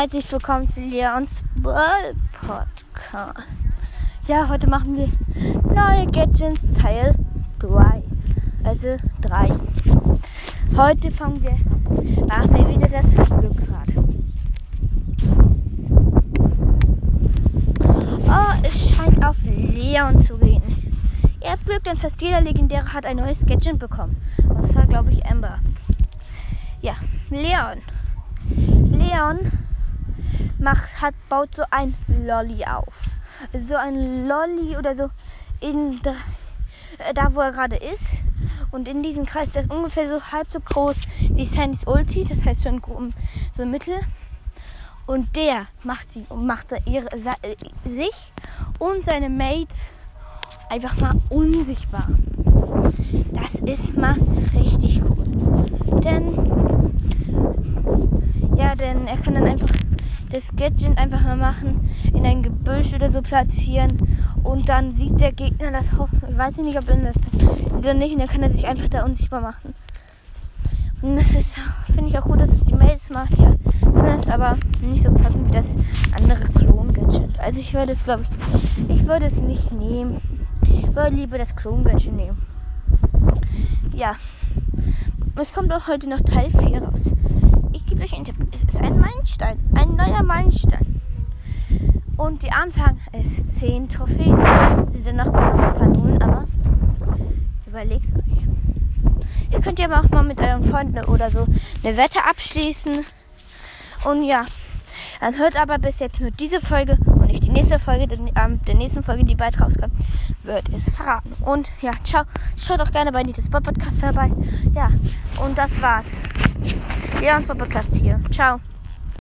herzlich willkommen zu Leons World Podcast. Ja, heute machen wir neue Gadgets Teil 3. Also 3. Heute fangen wir, machen wir wieder das Glückrad. Oh, es scheint auf Leon zu gehen. Ihr habt Glück, denn fast jeder Legendäre hat ein neues Gadget bekommen. Außer, glaube ich, Amber. Ja, Leon. Leon macht, hat, baut so ein Lolly auf. So ein Lolly oder so in äh, da, wo er gerade ist. Und in diesem Kreis, das ist ungefähr so halb so groß wie Sandys Ulti, das heißt schon so Mittel. Und der macht, die, macht ihre, äh, sich und seine Mates einfach mal unsichtbar. Das ist mal richtig cool. Denn, ja, denn er kann dann einfach das Gadget einfach mal machen, in ein Gebüsch oder so platzieren und dann sieht der Gegner das, ich weiß nicht, ob er das oder nicht, und dann kann er sich einfach da unsichtbar machen. Und das ist, finde ich auch gut, dass es die Mails macht, ja. Das ist aber nicht so passend wie das andere Klon-Gadget. Also ich würde es, glaube ich, ich würde es nicht nehmen. Ich würde lieber das Klon-Gadget nehmen. Ja. Es kommt auch heute noch Teil 4 raus einen Tipp. Es ist ein Meilenstein. Ein neuer Meilenstein. Und die Anfang ist 10 Trophäen. Sie danach kommen noch ein paar Nullen, aber überlegt euch. Ihr könnt ja auch mal mit euren Freunden oder so eine Wette abschließen. Und ja, dann hört aber bis jetzt nur diese Folge und nicht die nächste Folge, denn ähm, der nächsten Folge, die bald rauskommt, wird es verraten. Und ja, ciao. Schaut auch gerne bei Nitas Podcast dabei. Ja, und das war's. Ja, unser Podcast hier. Ciao.